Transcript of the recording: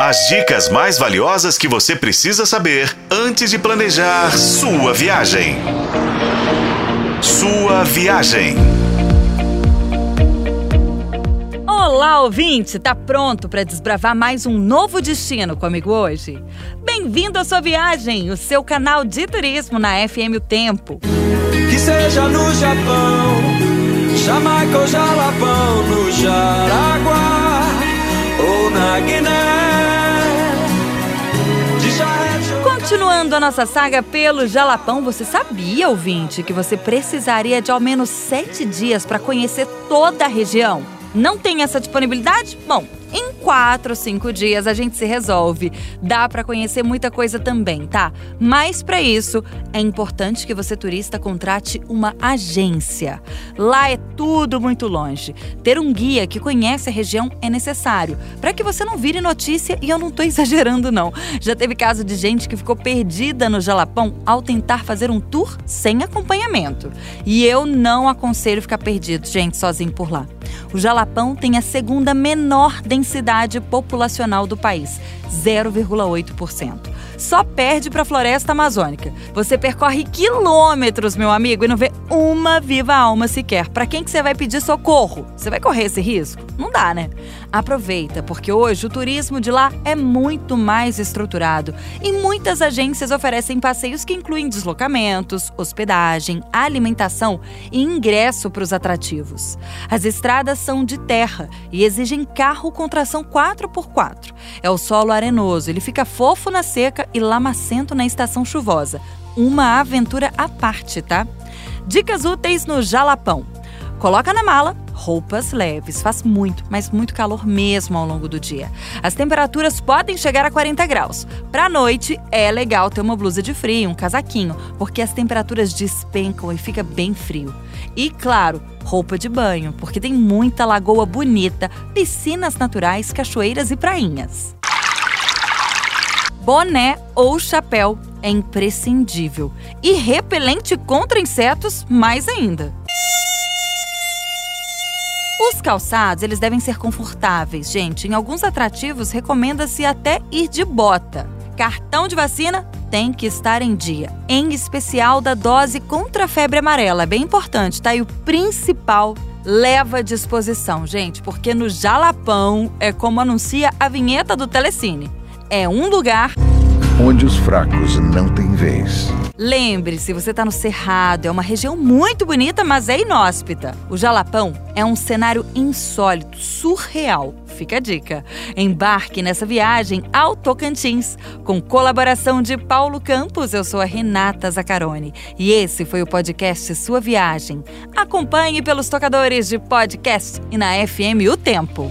As dicas mais valiosas que você precisa saber antes de planejar sua viagem. Sua viagem. Olá, ouvinte! Tá pronto para desbravar mais um novo destino comigo hoje? Bem-vindo à sua viagem, o seu canal de turismo na FM O Tempo. Que seja no Japão, Jamaica ou Jalapão, no Jaraguá ou na Guiné. Continuando a nossa saga pelo Jalapão, você sabia, ouvinte, que você precisaria de ao menos sete dias para conhecer toda a região? Não tem essa disponibilidade? Bom, em quatro, cinco dias a gente se resolve. Dá para conhecer muita coisa também, tá? Mas para isso é importante que você turista contrate uma agência. Lá é tudo muito longe. Ter um guia que conhece a região é necessário para que você não vire notícia e eu não tô exagerando não. Já teve caso de gente que ficou perdida no Jalapão ao tentar fazer um tour sem acompanhamento. E eu não aconselho ficar perdido, gente, sozinho por lá. O Jalapão tem a segunda menor densidade populacional do país, 0,8%. Só perde para a floresta amazônica. Você percorre quilômetros, meu amigo, e não vê uma viva alma sequer. Para quem que você vai pedir socorro? Você vai correr esse risco? Não dá, né? Aproveita, porque hoje o turismo de lá é muito mais estruturado e muitas agências oferecem passeios que incluem deslocamentos, hospedagem, alimentação e ingresso para os atrativos. As estradas são de terra e exigem carro com tração 4x4. É o solo arenoso, ele fica fofo na seca e lamacento na estação chuvosa. Uma aventura à parte, tá? Dicas úteis no Jalapão. Coloca na mala roupas leves. Faz muito, mas muito calor mesmo ao longo do dia. As temperaturas podem chegar a 40 graus. Para noite é legal ter uma blusa de frio, um casaquinho, porque as temperaturas despencam e fica bem frio. E claro, roupa de banho, porque tem muita lagoa bonita, piscinas naturais, cachoeiras e prainhas boné ou chapéu é imprescindível. E repelente contra insetos, mais ainda. Os calçados, eles devem ser confortáveis, gente. Em alguns atrativos, recomenda-se até ir de bota. Cartão de vacina tem que estar em dia, em especial da dose contra a febre amarela. É bem importante, tá? E o principal, leva à disposição, gente, porque no Jalapão é como anuncia a vinheta do Telecine é um lugar onde os fracos não têm vez. Lembre-se, você está no Cerrado, é uma região muito bonita, mas é inóspita. O Jalapão é um cenário insólito, surreal. Fica a dica. Embarque nessa viagem ao Tocantins, com colaboração de Paulo Campos. Eu sou a Renata Zacarone e esse foi o podcast Sua Viagem. Acompanhe pelos tocadores de podcast e na FM O Tempo.